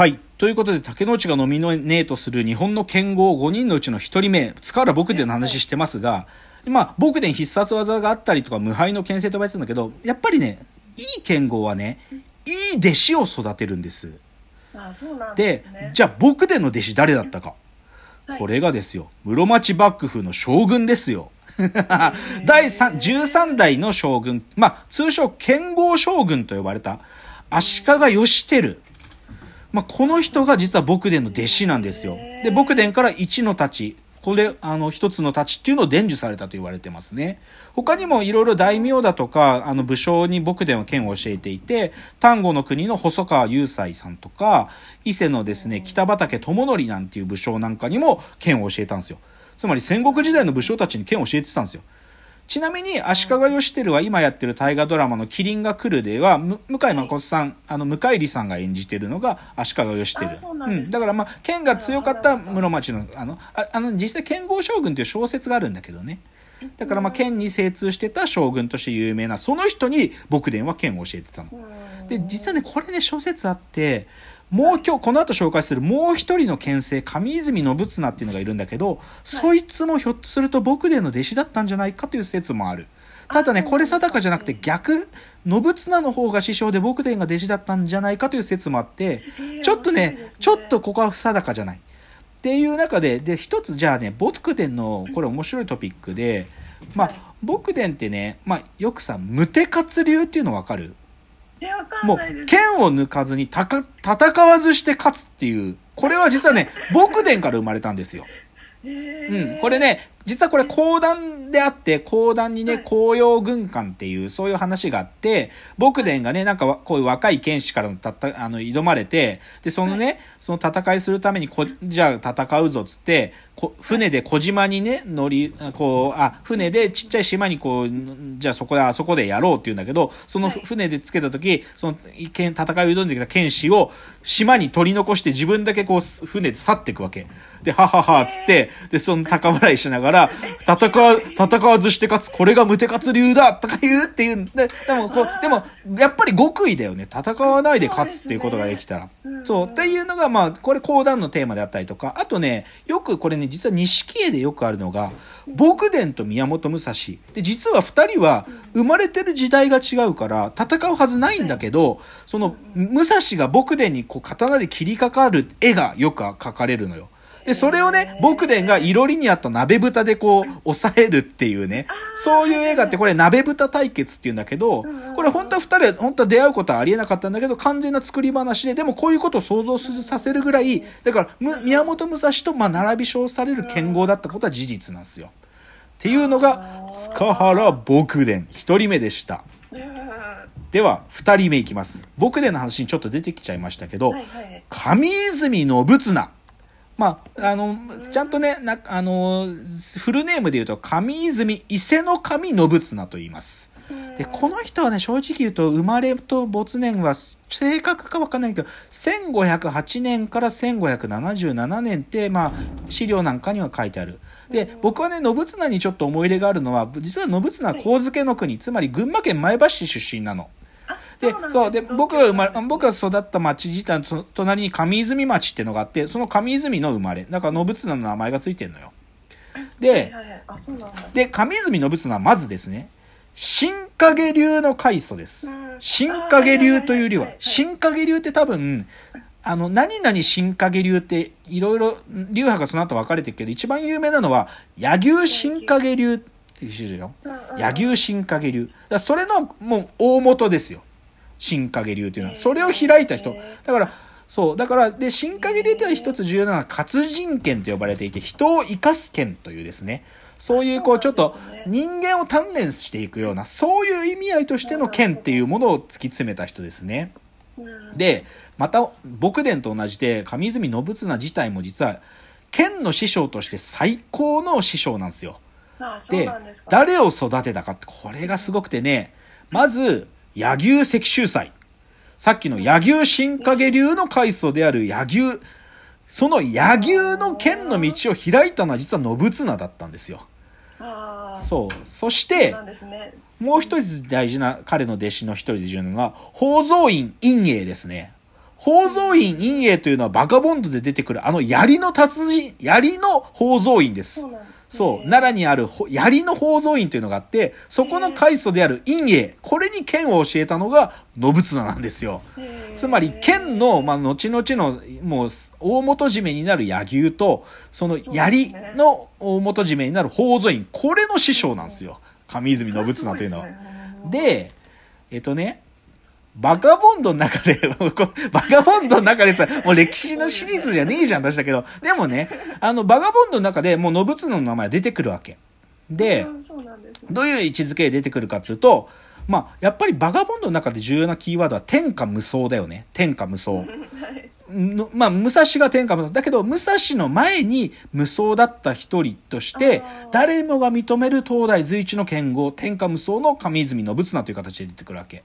はい。ということで、竹之内がノミネートする日本の剣豪5人のうちの1人目、塚原僕伝の話してますが、まあ、僕伝必殺技があったりとか、無敗の剣聖と呼ばれてるんだけど、やっぱりね、いい剣豪はね、いい弟子を育てるんです。あそうなんでね。じゃあ僕伝の弟子誰だったか。はいこれがですよ、室町幕府の将軍ですよ。第3 13代の将軍、まあ、通称剣豪将軍と呼ばれた足利義輝。まあ、この人が実は僕伝の弟子なんですよ。で、僕伝から一の太刀。これ、あの、一つの太刀っていうのを伝授されたと言われてますね。他にもいろいろ大名だとか、あの、武将に僕伝は剣を教えていて、丹後の国の細川雄斎さんとか、伊勢のですね、北畠智則なんていう武将なんかにも剣を教えたんですよ。つまり戦国時代の武将たちに剣を教えてたんですよ。ちなみに足利義輝は今やってる大河ドラマの「麒麟が来る」ではむ向井誠さん、あの向井里さんが演じてるのが足利義輝うなんだからまあ剣が強かった室町のあのああの実際剣豪将軍っていう小説があるんだけどね。だからまあ剣に精通してた将軍として有名なその人に僕伝は剣を教えてたの。うん。で実はねこれね諸説あってもう今日この後紹介するもう一人の剣聖上泉信綱っていうのがいるんだけど、そいつもひょっとすると僕伝の弟子だったんじゃないかという説もある。ただねあこれ定かじゃなくて逆信綱の方が師匠で僕伝が弟子だったんじゃないかという説もあってちょっとねちょっとここは不定かじゃない。っていう中でで一つじゃあね僕伝のこれ面白いトピックでまはい。あ僕伝ってね、まあ、よくさ無手活流っていうのわかんもう。剣を抜かずにたか戦わずして勝つっていうこれは実はね 僕伝から生まれたんですよ。へうーん、これね実はこれ講談であって講談にねはい。紅葉軍艦っていうそういう話があって僕伝がねなんかわこういう若い剣士からのたったあの挑まれてでそのね、その戦いするためにこじゃあ戦うぞっつってこ船で小島にね乗りこうあ船でちっちゃい島にこうじゃあそこであそこでやろうって言うんだけどそのはい。船でつけた時その剣戦いを挑んできた剣士を島に取り残して自分だけこう船で去っていくわけ。で、はははっつって、で、その高笑いしながら、戦わ、戦わずして勝つ、これが無手勝流だとか言うっていうんで、でもこう、でも、やっぱり極意だよね。戦わないで勝つっていうことができたら。うんそう。っていうのが、まあ、これ講談のテーマであったりとか、あとね、よくこれね、実は錦絵でよくあるのが、僕伝と宮本武蔵。で、実は二人は生まれてる時代が違うから、戦うはずないんだけど、その、武蔵が僕伝にこう刀で切りかかる絵がよく描かれるのよ。で、それをね、僕伝がいろりにあった鍋蓋でこう、抑えるっていうね、そういう映画ってこれ鍋蓋対決っていうんだけど、これ本当は二人は本当は出会うことはありえなかったんだけど、完全な作り話で、でもこういうことを想像するさせるぐらい、だから、む宮本武蔵とまあ並び称される剣豪だったことは事実なんですよ。っていうのが、塚原僕伝、一人目でした。うんでは、二人目いきます。僕伝の話にちょっと出てきちゃいましたけど、はいはい。上泉信綱。まあ、あの、ちゃんとね、なあの、フルネームで言うと、上泉伊勢の上信綱と言います。で、この人はね、正直言うと、生まれと没年は正確かわかんないけど、1508年から1577年って、まあ、資料なんかには書いてある。で、僕はね、信綱にちょっと思い入れがあるのは、実は信綱は神漬の国、つまり群馬県前橋市出身なの。あで、そう、で、す僕が生まれ、僕が育った町自体の隣に上泉町っていうのがあって、その上泉の生まれ。だから、信綱の名前がついてるのよ。で。で、上泉信綱はまずですね、新影流の開祖です。うん新影流という流は新影流って多分、あの、何々新影流って、いろいろ、流派がその後分かれてるけど、一番有名なのは、柳生新影流っていう種類よ。柳生新影流。だそれの、もう、大元ですよ。新影流っていうのは。それを開いた人。だから、そう。だから、で、新影流っていうのは一つ重要なのは、活人剣と呼ばれていて、人を生かす剣というですね。そういう、こう、ちょっと人間を鍛錬していくような、そういう意味合いとしての剣っていうものを突き詰めた人ですね。うんで、また、僕伝と同じで、上泉信綱自体も実は、剣の師匠として最高の師匠なんですよ。で。誰を育てたかってこれがすごくてねまず柳生石秀才さっきの柳生新影流の開祖である柳生その柳生の剣の道を開いたのは実は信綱だったんですよ。そう。そして。もう一つ大事な彼の弟子の一人で重要なのが宝蔵院陰英ですね。宝蔵院陰影というのはバカボンドで出てくるあの槍の達人、槍の宝蔵院です。そ。うなんだそう、奈良にあるほ槍の宝蔵院というのがあって、そこの開祖である陰影、これに剣を教えたのが信綱なんですよ。つまり剣の、まあ、後々のもう大元締めになる柳生とその槍の大元締めになる宝蔵院これの師匠なんですよ。上泉信綱というのは。でえっとねバカボンドの中で、こバカボンドの中でさ、もう歴史の史実じゃねえじゃん、出したけど、でもね、あの、バカボンドの中でもう信綱の名前出てくるわけ。で、どういう位置づけで出てくるかっていうと、まあ、やっぱりバガボンドの中で重要なキーワードは天下無双だよね。天下無双。はいのまあ、武蔵が天下無双。だけど、武蔵の前に無双だった一人として誰もが認める東大随一の剣豪、天下無双の上泉信綱という形で出てくるわけ。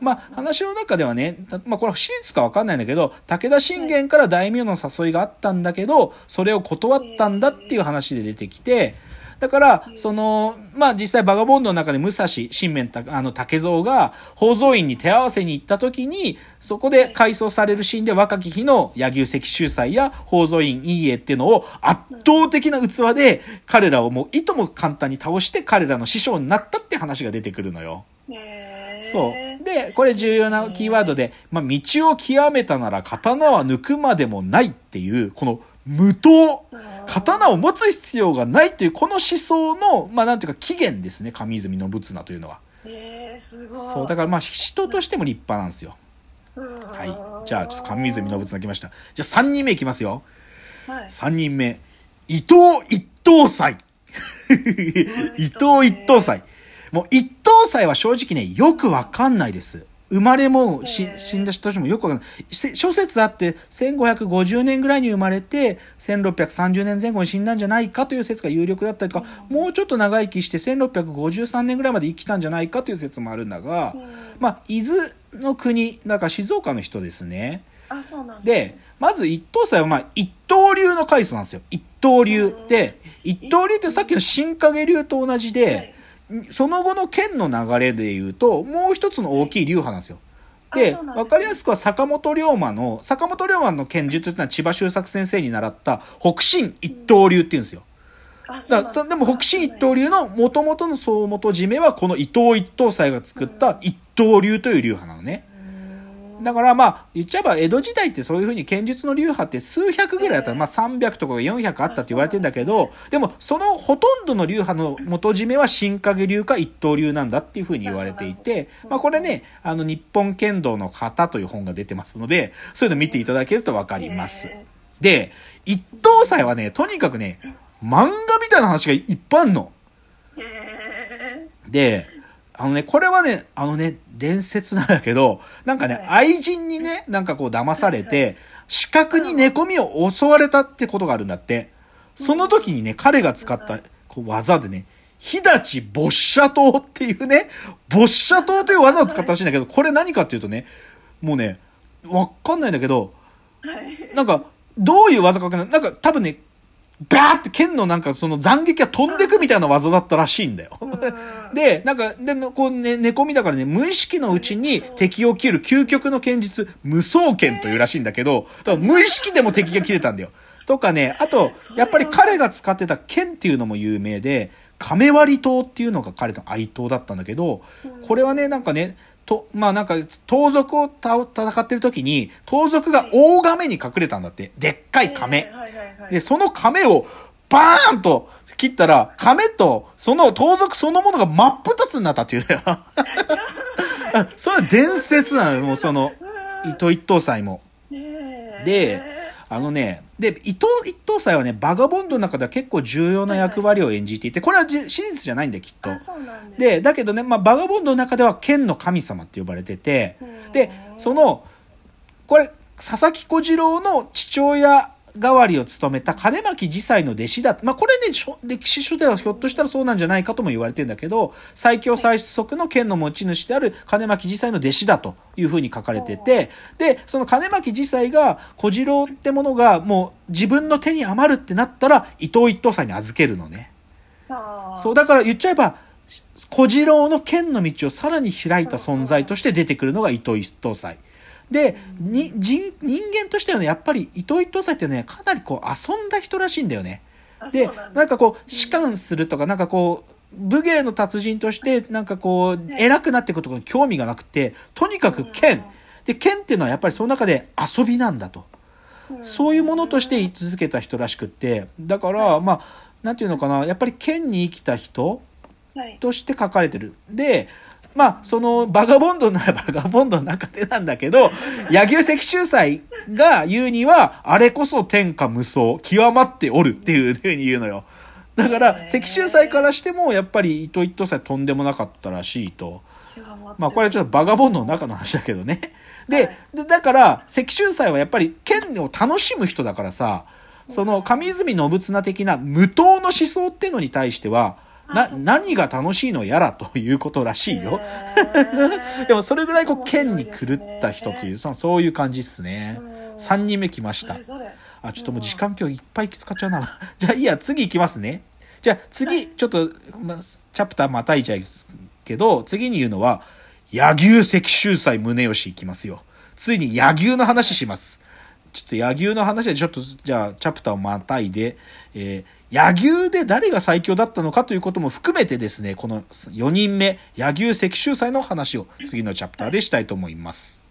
まあ、話の中ではね、まあ、これは史実かわかんないんだけど、武田信玄から大名の誘いがあったんだけど、それを断ったんだっていう話で出てきて、だから、その、まあ実際バガボンドの中で武蔵、新面た、あの、竹蔵が宝蔵院に手合わせに行った時に、そこで回想されるシーンで若き日の柳生石秀斎や宝蔵院陰影っていうのを圧倒的な器で彼らをもういとも簡単に倒して彼らの師匠になったって話が出てくるのよ。そう。で、これ重要なキーワードで、まあ、道を極めたなら刀は抜くまでもないっていう、この無刀。刀を持つ必要がないという、この思想の、まあ、なんていうか起源ですね、上泉信綱というのは。えー、すごいそう、だからまあ、人としても立派なんですよ。ははい。じゃあ、ちょっと上泉信綱来ました。じゃあ、3人目いきますよ。はい3人目。伊藤一等祭。伊藤一等祭。もう一等祭は正直ね、よくわかんないです。生まれも死んだ人たちもよくわかんない。し諸説あって、1550年ぐらいに生まれて、1630年前後に死んだんじゃないかという説が有力だったりとか、もうちょっと長生きして1653年ぐらいまで生きたんじゃないかという説もあるんだが、うんまあ、伊豆の国、だから静岡の人ですね。あそうなんで、まず一等祭はまあ一刀流の階層なんですよ。一刀流で、一刀流ってさっきの新影流と同じで、はいその後の剣の流れで言うと、もう一つの大きい流派なんですよ。で、あそうなんですねわかりやすくは坂本龍馬の、坂本龍馬の剣術っていうのは千葉修作先生に習った北進一刀流って言うんですよ。うなんだからでも北進一刀流の元々の総元締めはこの伊藤一等祭が作った一刀流という流派なのね。だからまあ言っちゃえば江戸時代ってそういうふうに剣術の流派って数百ぐらいあったら、ええ。まあ300とか400あったって言われてんだけどででもそのほとんどの流派の元締めは新影流か一刀流なんだっていうふうに言われていてまあこれねあの日本剣道の型という本が出てますのでそういうの見ていただけると分かります。へで一等祭はねとにかくね漫画みたいな話がいっぱいあんの。で、あのね、これはね、あのね、伝説なんだけど、なんかね、はい愛人にね、なんかこう騙されはいて、視覚に寝込みを襲われたってことがあるんだって。その時にね、彼が使ったこう技でね、日立没射刀っていうね、没射刀という技を使ったらしいんだけど、これ何かっていうとね、もうね、わかんないんだけど、なんか、どういう技かわかんない。なんか多分ね、バーって剣のなんかその斬撃が飛んでくみたいな技だったらしいんだよ。う んで、なんか、で、こうね、寝込みだからね、無意識のうちに敵を切る究極の剣術、無双剣というらしいんだけど、無意識でも敵が切れたんだよ。とかね、あと、やっぱり彼が使ってた剣っていうのも有名で、亀割刀っていうのが彼の愛刀だったんだけど、これはね、なんかね、と、まあなんか、盗賊をた戦ってる時に、盗賊が大亀に隠れたんだって。でっかい亀。で、その亀をバーンと切ったら、亀とその盗賊そのものが真っ二つになったっていうね。あ それは伝説なのよ、もうその、伊藤一等祭も。で、あのね、で、伊藤一等祭はね、バガボンドの中では結構重要な役割を演じていて、これはじ史実じゃないんだよ、きっとでだけどね、まあ、バガボンドの中では剣の神様って呼ばれてて、うんで、その、これ、佐々木小次郎の父親代わりを務めた金巻次祭の弟子だ。まあ、これね、歴史書ではひょっとしたらそうなんじゃないかとも言われてるんだけど、最強最速の剣の持ち主である金巻次祭の弟子だというふうに書かれてて、で、その金巻次祭が小次郎ってものがもう自分の手に余るってなったら、伊藤一等祭に預けるのね。そう、だから言っちゃえば、小次郎の剣の道をさらに開いた存在として出てくるのが伊藤一等祭。で、に人人間としてはねやっぱり糸井藤斎ってねかなりこう遊んだ人らしいんだよね。あでなんかこう士官するとかなんかこう武芸の達人としてなんかこうね。偉くなっていくことに興味がなくてとにかく剣。で剣っていうのはやっぱりその中で遊びなんだと。うん。そういうものとして居続けた人らしくって。だからはい。まあなんていうのかなやっぱり剣に生きた人はい。として書かれてる。でまあそのバガボンドならバガボンドの中でなんだけど柳生石秀斎が言うにはあれこそ天下無双極まっておるっていうふうに言うのよ。だから石秀斎からしてもやっぱり糸一藤斎とんでもなかったらしいと。極まあこれはちょっとバガボンドの中の話だけどね。でだから石秀斎はやっぱり剣を楽しむ人だからさその上泉信綱的な無党の思想っていうのに対してはな何が楽しいのやらということらしいよ。でもそれぐらいこう剣に狂った人っていう、そそういう感じっすね。うん3人目来ましたあ、ちょっともう時間今日いっぱい使っちゃうな。じゃあいいや、次行きますね。じゃあ次、ちょっと、ま、チャプターまたいじゃうけど、次に言うのは、柳生石秀斎宗義いきますよ。ついに柳生の話します。ちょっと柳生の話でちょっと、じゃあ、チャプターをまたいで、えー柳生で誰が最強だったのかということも含めてですね、この4人目、柳生石州祭の話を次のチャプターでしたいと思います。